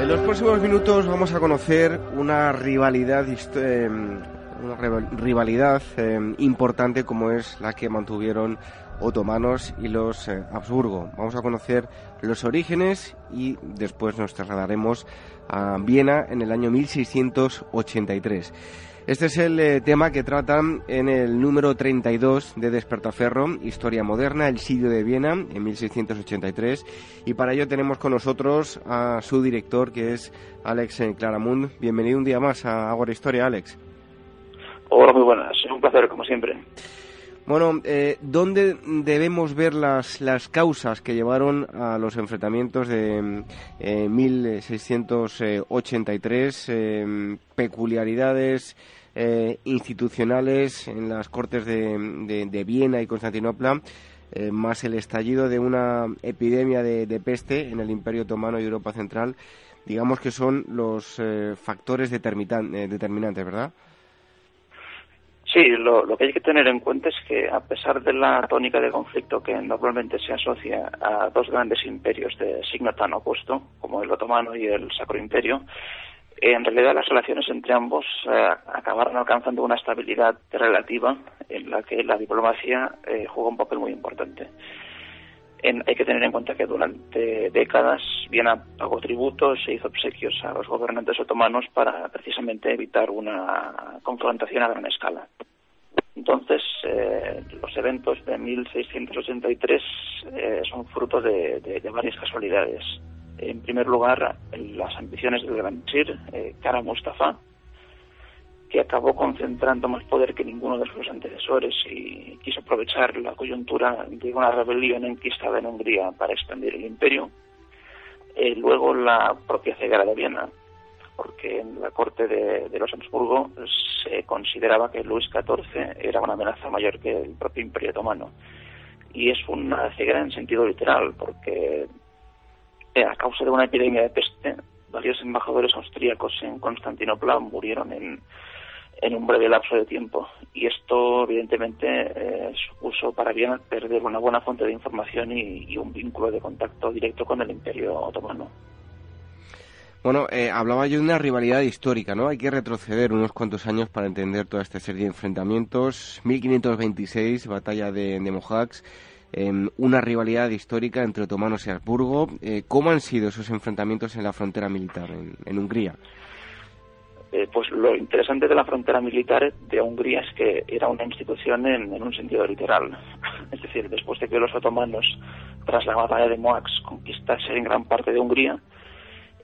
En los próximos minutos vamos a conocer una rivalidad, eh, una rivalidad eh, importante como es la que mantuvieron otomanos y los eh, Habsburgo. Vamos a conocer los orígenes y después nos trasladaremos a Viena en el año 1683. Este es el eh, tema que tratan en el número 32 de Despertaferro, Historia Moderna, el sitio de Viena, en 1683. Y para ello tenemos con nosotros a su director, que es Alex Claramund. Bienvenido un día más a Agora Historia, Alex. Hola, muy buenas. Es un placer, como siempre. Bueno, eh, ¿dónde debemos ver las, las causas que llevaron a los enfrentamientos de 1683? Eh, eh, institucionales en las cortes de, Viena y Constantinopla, más el estallido de una epidemia de, de, peste en el Imperio Otomano y Europa Central, digamos que son los factores determinantes, ¿verdad? Sí, lo, que hay que tener en cuenta es que a pesar de la tónica de conflicto que normalmente se asocia a dos grandes imperios de signo tan opuesto, como el otomano y el Sacro Imperio, en realidad las relaciones entre ambos eh, acabaron alcanzando una estabilidad relativa en la que la diplomacia eh, jugó un papel muy importante. hay que tener en cuenta que durante décadas Viena pagó tributos e hizo obsequios a los gobernantes otomanos para precisamente evitar una confrontación a gran escala. Entonces, eh, los eventos de 1683 eh, son fruto de, varias casualidades. En primer lugar, las ambiciones del gran Sir, eh, Mustafa, que acabó concentrando más poder que ninguno de sus antecesores y quiso aprovechar la coyuntura de una rebelión enquistada en Hungría para expandir el imperio. Eh, luego la propia ceguera de Viena, porque en la corte de, los Habsburgo se consideraba que Luis XIV era una amenaza mayor que el propio Imperio Otomano. Y es una ceguera en sentido literal, porque a causa de una epidemia de peste, varios embajadores austríacos en Constantinopla murieron en, en un breve lapso de tiempo. Y esto, evidentemente, eh, supuso para Viena perder una buena fuente de información y, un vínculo de contacto directo con el Imperio Otomano. Bueno, eh, hablaba yo de una rivalidad histórica, ¿no? Hay que retroceder unos cuantos años para entender toda esta serie de enfrentamientos. 1526, batalla de, de em, una rivalidad histórica entre otomanos y Habsburgo. Eh, ¿Cómo han sido esos enfrentamientos en la frontera militar, en Hungría? Eh, pues lo interesante de la frontera militar de Hungría es que era una institución en, un sentido literal. Es decir, después de que los otomanos, tras la batalla de Moax, conquistasen en gran parte de Hungría,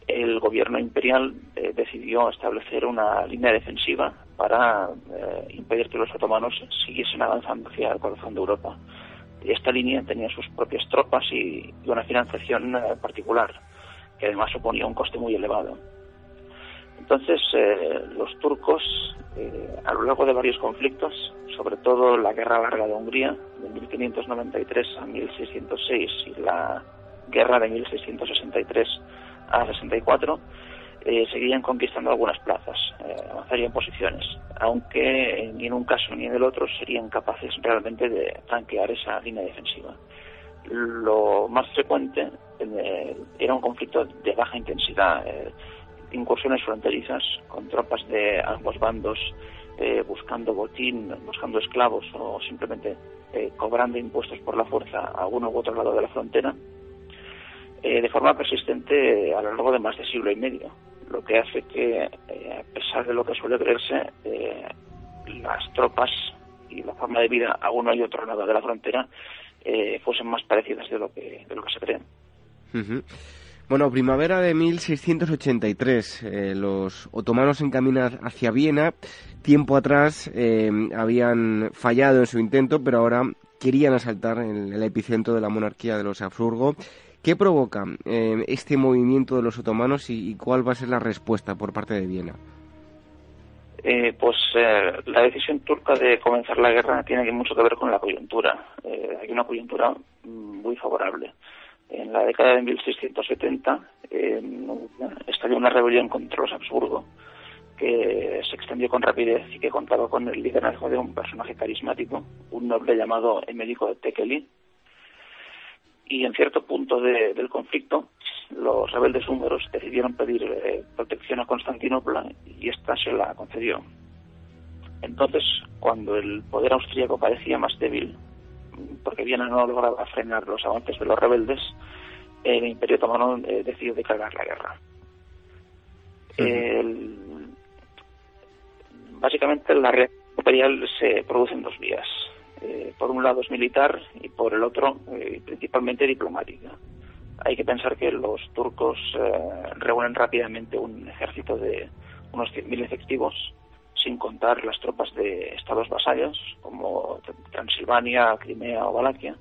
el gobierno imperial eh, decidió establecer una línea defensiva para eh, impedir que los otomanos siguiesen avanzando hacia el corazón de Europa. Esta línea tenía sus propias tropas y una financiación particular, que además suponía un coste muy elevado. Entonces, eh, los turcos, eh, a lo largo de varios conflictos, sobre todo la Guerra Larga de Hungría, de 1593 a 1606, y la Guerra de 1663 a 64, eh, seguían conquistando algunas plazas, avanzarían posiciones, aunque ni en un caso ni en el otro serían capaces realmente de tanquear esa línea defensiva. Lo más frecuente era un conflicto de baja intensidad incursiones fronterizas con tropas de ambos bandos eh, buscando botín, buscando esclavos o simplemente eh, cobrando impuestos por la fuerza a uno u otro lado de la frontera, eh, de forma persistente a lo largo de más de siglo y medio, lo que hace que, a pesar de lo que suele creerse, las tropas y la forma de vida a uno y otro lado de la frontera fuesen más parecidas de lo que, de lo que se cree. Bueno, primavera de 1683. Eh, los otomanos encaminan hacia Viena. Tiempo atrás eh, habían fallado en su intento, pero ahora querían asaltar el, el epicentro de la monarquía de los Habsburgo. ¿Qué provoca eh, este movimiento de los otomanos y, cuál va a ser la respuesta por parte de Viena? Eh, pues eh, la decisión turca de comenzar la guerra tiene mucho que ver con la coyuntura. hay una coyuntura muy favorable. En la década de 1670 estalló una rebelión contra los Habsburgo que se extendió con rapidez y que contaba con el liderazgo de un personaje carismático, un noble llamado Emérico de Tekeli. Y en cierto punto del conflicto, los rebeldes húngaros decidieron pedir eh, protección a Constantinopla y ésta se la concedió. Entonces, cuando el poder austríaco parecía más débil, porque Viena no lograba frenar los avances de los rebeldes, el Imperio Otomano eh, decidió declarar la guerra. el, básicamente la reacción imperial se produce en dos vías. Eh, por un lado es militar y por el otro eh, principalmente diplomática. Hay que pensar que los turcos eh, reúnen rápidamente un ejército de unos 100.000 efectivos, sin contar las tropas de estados vasallos como Transilvania, Crimea o Valaquia.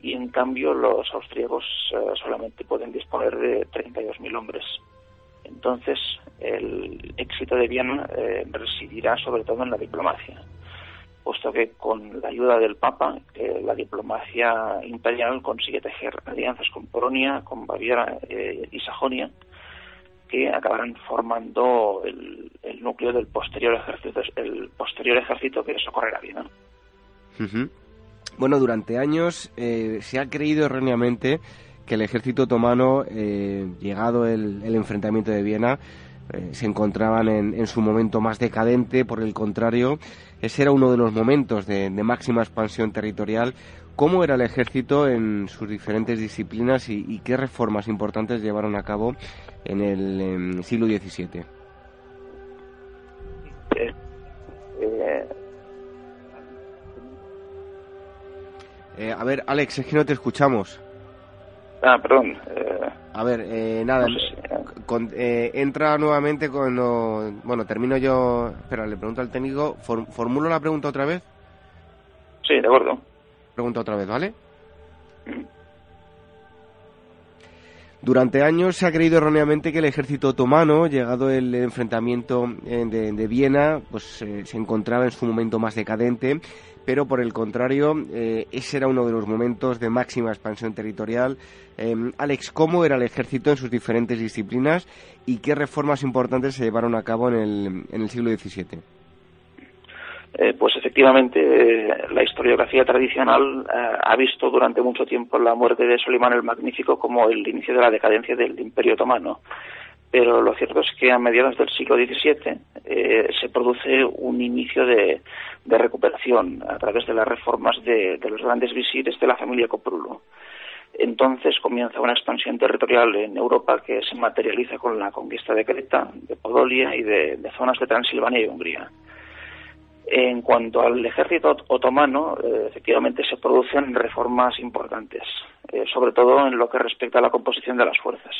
Y en cambio los austríacos solamente pueden disponer de 32.000 hombres. Entonces, el éxito de Viena eh, residirá sobre todo en la diplomacia, puesto que con la ayuda del Papa, eh, la diplomacia imperial consigue tejer alianzas con Polonia, con Baviera eh, y Sajonia, que acabarán formando el, núcleo del posterior ejército, el posterior ejército que socorrerá Viena. Bueno, durante años se ha creído erróneamente que el ejército otomano, eh, llegado el, enfrentamiento de Viena, eh, se encontraban en, su momento más decadente, por el contrario, ese era uno de los momentos de, máxima expansión territorial. ¿Cómo era el ejército en sus diferentes disciplinas y, qué reformas importantes llevaron a cabo en el siglo XVII? Eh, a ver, Alex, es que no te escuchamos. Ah, perdón. Eh, a ver, eh, nada, eh, entra nuevamente cuando... Bueno, termino yo... Espera, le pregunto al técnico. ¿Formulo la pregunta otra vez? Sí, de acuerdo. Pregunta otra vez, ¿vale? Mm. Durante años se ha creído erróneamente que el ejército otomano, llegado el enfrentamiento de, de Viena, pues se encontraba en su momento más decadente pero por el contrario, eh, ese era uno de los momentos de máxima expansión territorial. Em, Alex, ¿cómo era el ejército en sus diferentes disciplinas y qué reformas importantes se llevaron a cabo en el, en el siglo XVII? Eh, pues efectivamente, eh, la historiografía tradicional ha visto durante mucho tiempo la muerte de Solimán el Magnífico como el inicio de la decadencia del Imperio Otomano pero lo cierto es que a mediados del siglo XVII eh, se produce un inicio de, recuperación a través de las reformas de, los grandes visires de la familia Coprulo. Entonces comienza una expansión territorial en Europa que se materializa con la conquista de Creta, de Podolia y de, zonas de Transilvania y Hungría. En cuanto al ejército otomano, eh, efectivamente se producen reformas importantes, eh, sobre todo en lo que respecta a la composición de las fuerzas.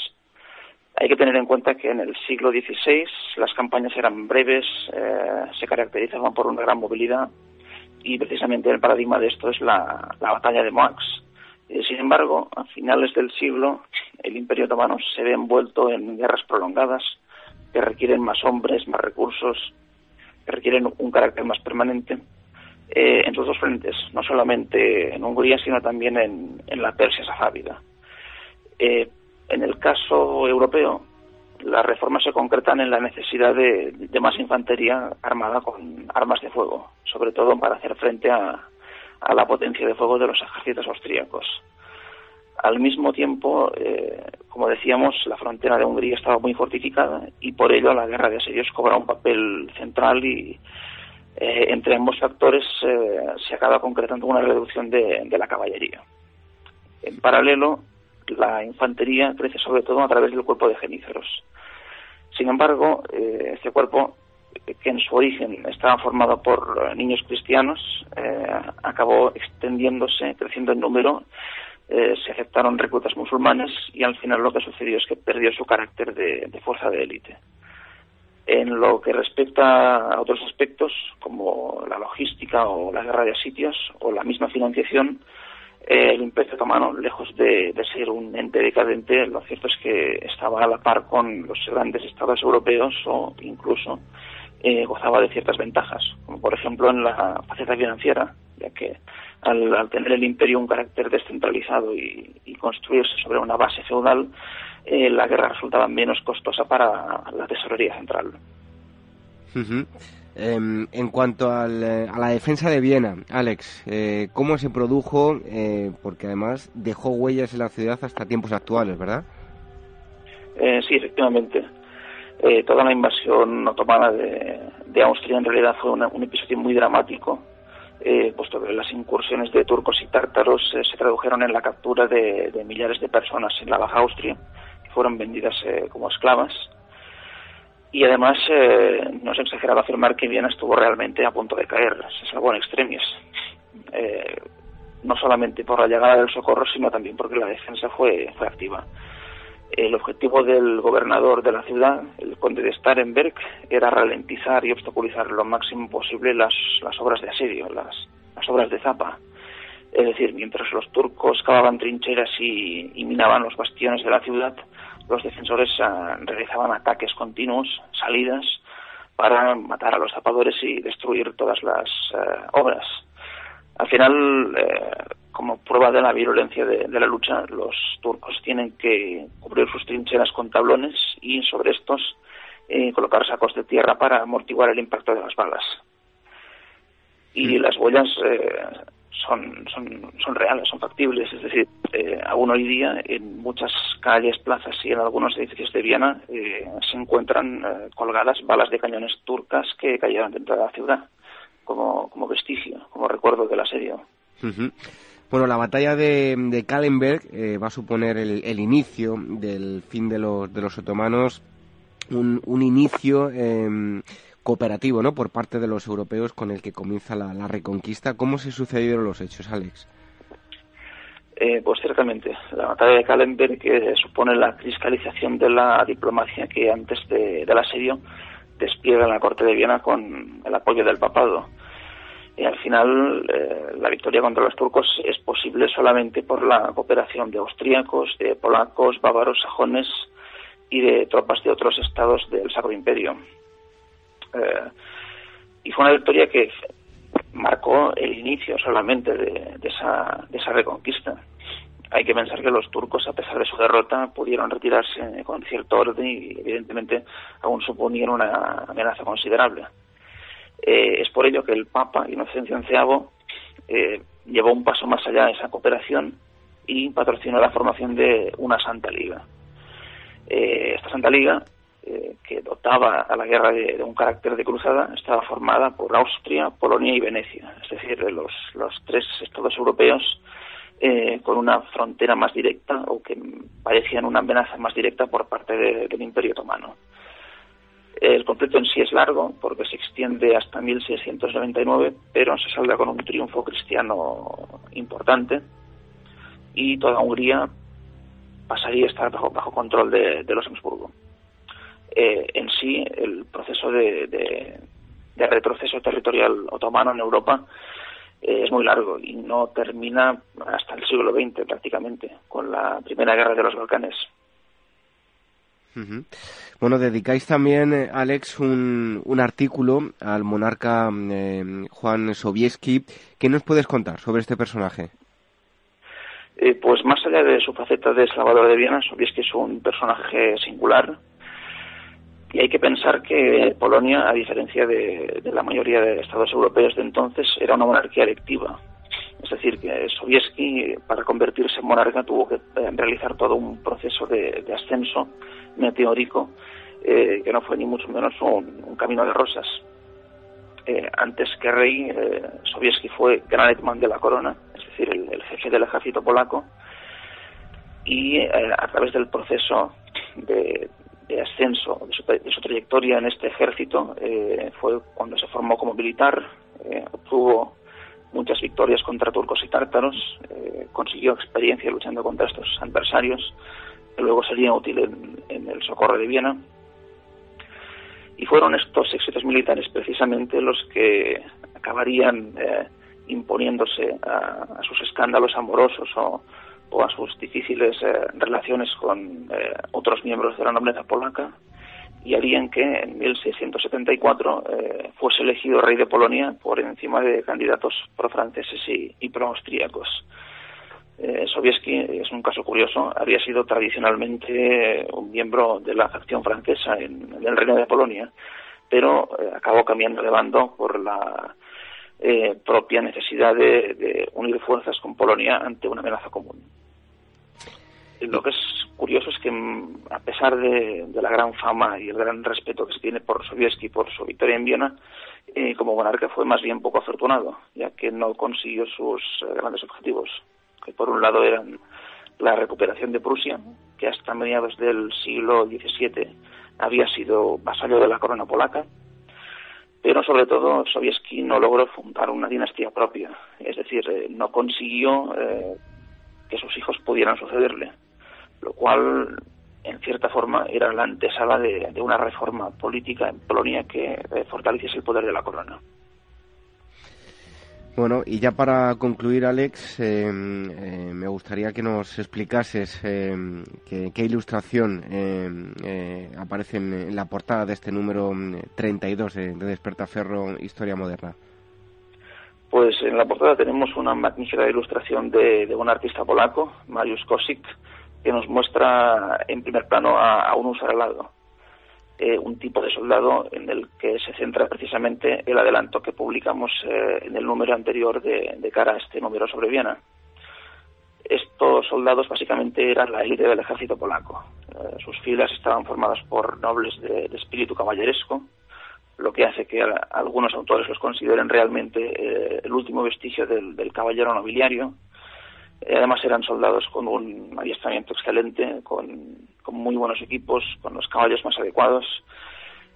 Hay que tener en cuenta que en el siglo XVI las campañas eran breves, eh, se caracterizaban por una gran movilidad y precisamente el paradigma de esto es la, batalla de Moax. Eh, sin embargo, a finales del siglo el Imperio Otomano se ve envuelto en guerras prolongadas que requieren más hombres, más recursos, que requieren un carácter más permanente eh, en sus dos frentes, no solamente en Hungría, sino también en, en la Persia safávida. En el caso europeo, las reformas se concretan en la necesidad de, más infantería armada con armas de fuego, sobre todo para hacer frente a, la potencia de fuego de los ejércitos austríacos. Al mismo tiempo, eh, como decíamos, la frontera de Hungría estaba muy fortificada y por ello la guerra de asedios cobra un papel central y eh, entre ambos factores eh, se acaba concretando una reducción de la caballería. En paralelo, la infantería crece sobre todo a través del cuerpo de geníceros. Sin embargo, eh, este cuerpo, que en su origen estaba formado por niños cristianos, eh, acabó extendiéndose, creciendo en número, eh, se aceptaron reclutas musulmanes y al final lo que sucedió es que perdió su carácter de fuerza de élite. En lo que respecta a otros aspectos, como la logística o la guerra de sitios o la misma financiación, el Imperio Otomano, lejos de, ser un ente decadente, lo cierto es que estaba a la par con los grandes estados europeos o incluso eh, gozaba de ciertas ventajas, como por ejemplo en la faceta financiera, ya que al, tener el imperio un carácter descentralizado y, construirse sobre una base feudal, eh, la guerra resultaba menos costosa para la tesorería central. Em, en cuanto eh, a la defensa de Viena, Alex, eh, ¿cómo se produjo? Eh, porque además dejó huellas en la ciudad hasta tiempos actuales, ¿verdad? sí, efectivamente. toda la invasión otomana de, Austria en realidad fue un episodio muy dramático, puesto que las incursiones de turcos y tártaros se tradujeron en la captura de, de, millares de personas en la Baja Austria, que fueron vendidas como esclavas y además eh, no es exagerado afirmar que Viena estuvo realmente a punto de caer, se salvó en extremis. Eh, no solamente por la llegada del socorro, sino también porque la defensa fue, fue activa. El objetivo del gobernador de la ciudad, el conde de Starenberg, era ralentizar y obstaculizar lo máximo posible las, las obras de asedio, las, las obras de zapa. Es decir, mientras los turcos cavaban trincheras y, y minaban los bastiones de la ciudad, los defensores ah, realizaban ataques continuos, salidas, para matar a los zapadores y destruir todas las eh, obras. Al final, eh, como prueba de la virulencia de, la lucha, los turcos tienen que cubrir sus trincheras con tablones y sobre estos eh, colocar sacos de tierra para amortiguar el impacto de las balas. Y las huellas son, son, son reales, son factibles. Es decir, eh, aún hoy día en muchas calles, plazas y en algunos edificios de Viena eh, se encuentran eh, colgadas balas de cañones turcas que cayeron dentro de la ciudad como, como vestigio, como recuerdo del asedio. Bueno, la batalla de, de Kallenberg va a suponer el, el, inicio del fin de los, de los otomanos, un, un inicio em, cooperativo ¿no? por parte de los europeos con el que comienza la, reconquista. ¿Cómo se sucedieron los hechos, Alex? Eh, pues ciertamente, la batalla de Kallenberg que supone la cristalización de la diplomacia que antes de, del asedio despliega la corte de Viena con el apoyo del papado. Y al final eh, la victoria contra los turcos es posible solamente por la cooperación de austríacos, de polacos, bávaros, sajones y de tropas de otros estados del Sacro Imperio. Eh, y fue una victoria que marcó el inicio solamente de, esa, de esa reconquista. Hay que pensar que los turcos, a pesar de su derrota, pudieron retirarse con cierto orden y, evidentemente, aún suponían una amenaza considerable. Eh, es por ello que el Papa Inocencio XI eh, llevó un paso más allá de esa cooperación y patrocinó la formación de una Santa Liga. esta Santa Liga que dotaba a la guerra de, un carácter de cruzada estaba formada por Austria, Polonia y Venecia, es decir, los, los tres estados europeos eh, con una frontera más directa o que parecían una amenaza más directa por parte del Imperio Otomano. El conflicto en sí es largo porque se extiende hasta 1699, pero se salda con un triunfo cristiano importante y toda Hungría pasaría a estar bajo, bajo control de, de los Habsburgo. Eh, en sí el proceso de, retroceso territorial otomano en Europa eh, es muy largo y no termina hasta el siglo XX prácticamente, con la Primera Guerra de los Balcanes. Bueno, dedicáis también, eh, Alex, un, un artículo al monarca Juan Sobieski. ¿Qué nos puedes contar sobre este personaje? pues más allá de su faceta de Salvador de Viena, Sobieski es un personaje singular, y hay que pensar que Polonia, a diferencia de, la mayoría de estados europeos de entonces, era una monarquía electiva. Es decir, que Sobieski, para convertirse en monarca, tuvo que eh, realizar todo un proceso de, ascenso meteórico, eh, que no fue ni mucho menos un, camino de rosas. Eh, antes que rey, eh, Sobieski fue gran hetman de la corona, es decir, el, jefe del ejército polaco, y a través del proceso de, de ascenso de su, trayectoria en este ejército eh, fue cuando se formó como militar, eh, obtuvo muchas victorias contra turcos y tártaros, eh, consiguió experiencia luchando contra estos adversarios, que luego sería útil en, el socorro de Viena. Y fueron estos éxitos militares precisamente los que acabarían imponiéndose a, sus escándalos amorosos o, a sus difíciles eh, relaciones con eh, otros miembros de la nobleza polaca, y harían que en 1674 eh, fuese elegido rey de Polonia por encima de candidatos pro-franceses y, y pro-austríacos. Eh, Sobieski es un caso curioso, había sido tradicionalmente un miembro de la facción francesa en, el Reino de Polonia, pero eh, acabó cambiando de bando por la eh, propia necesidad de, unir fuerzas con Polonia ante una amenaza común. Lo que es curioso es que, mm, a pesar de, la gran fama y el gran respeto que se tiene por Sobieski por su victoria en Viena, como monarca fue más bien poco afortunado, ya que no consiguió sus grandes objetivos que por un lado eran la recuperación de Prusia, que hasta mediados del siglo XVII había sido vasallo de la corona polaca, pero sobre todo Sobieski no logró fundar una dinastía propia, es decir, eh, no consiguió eh, que sus hijos pudieran sucederle, lo cual en cierta forma era la antesala de, una reforma política en Polonia que eh, fortaleciese el poder de la corona. Bueno, y ya para concluir, Alex, em, eh, me gustaría que nos explicases em, qué, ilustración em, eh, aparece en, la portada de este número 32 de, de Despertaferro Historia Moderna. Pues en la portada tenemos una magnífica ilustración de, un artista polaco, Mariusz Kosik, que nos muestra en primer plano a, a un lado. Eh, un tipo de soldado en el que se centra precisamente el adelanto que publicamos eh, en el número anterior de, cara a este número sobre Viena. Estos soldados básicamente eran la élite del ejército polaco. Eh, sus filas estaban formadas por nobles de, espíritu caballeresco, lo que hace que algunos autores los consideren realmente el último vestigio del, caballero nobiliario eh, además eran soldados con un adiestramiento excelente, con, muy buenos equipos, con los caballos más adecuados.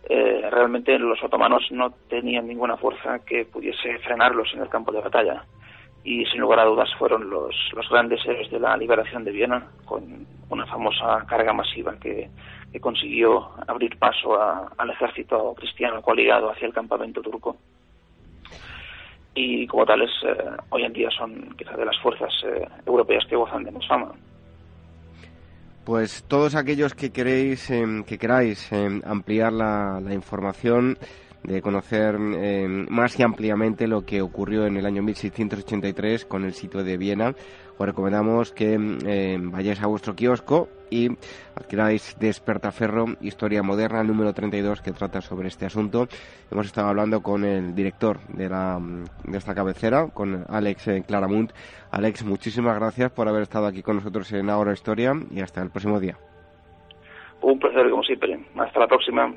Eh, realmente los otomanos no tenían ninguna fuerza que pudiese frenarlos en el campo de batalla. Y sin lugar a dudas fueron los, grandes héroes de la liberación de Viena, con una famosa carga masiva que, consiguió abrir paso al ejército cristiano coaligado hacia el campamento turco y como tales eh, hoy en día son quizás de las fuerzas eh, europeas que gozan de más fama. Pues todos aquellos que queréis, em, que queráis em, ampliar la, información, de conocer em, más y ampliamente lo que ocurrió en el año 1683 con el sitio de Viena, os recomendamos que vayáis a vuestro kiosco y adquiráis Despertaferro, Historia Moderna, número 32, que trata sobre este asunto. Hemos estado hablando con el director de, la, de esta cabecera, con Alex eh, Claramunt. Alex, muchísimas gracias por haber estado aquí con nosotros en Ahora Historia y hasta el próximo día. Un placer, como siempre. Hasta la próxima.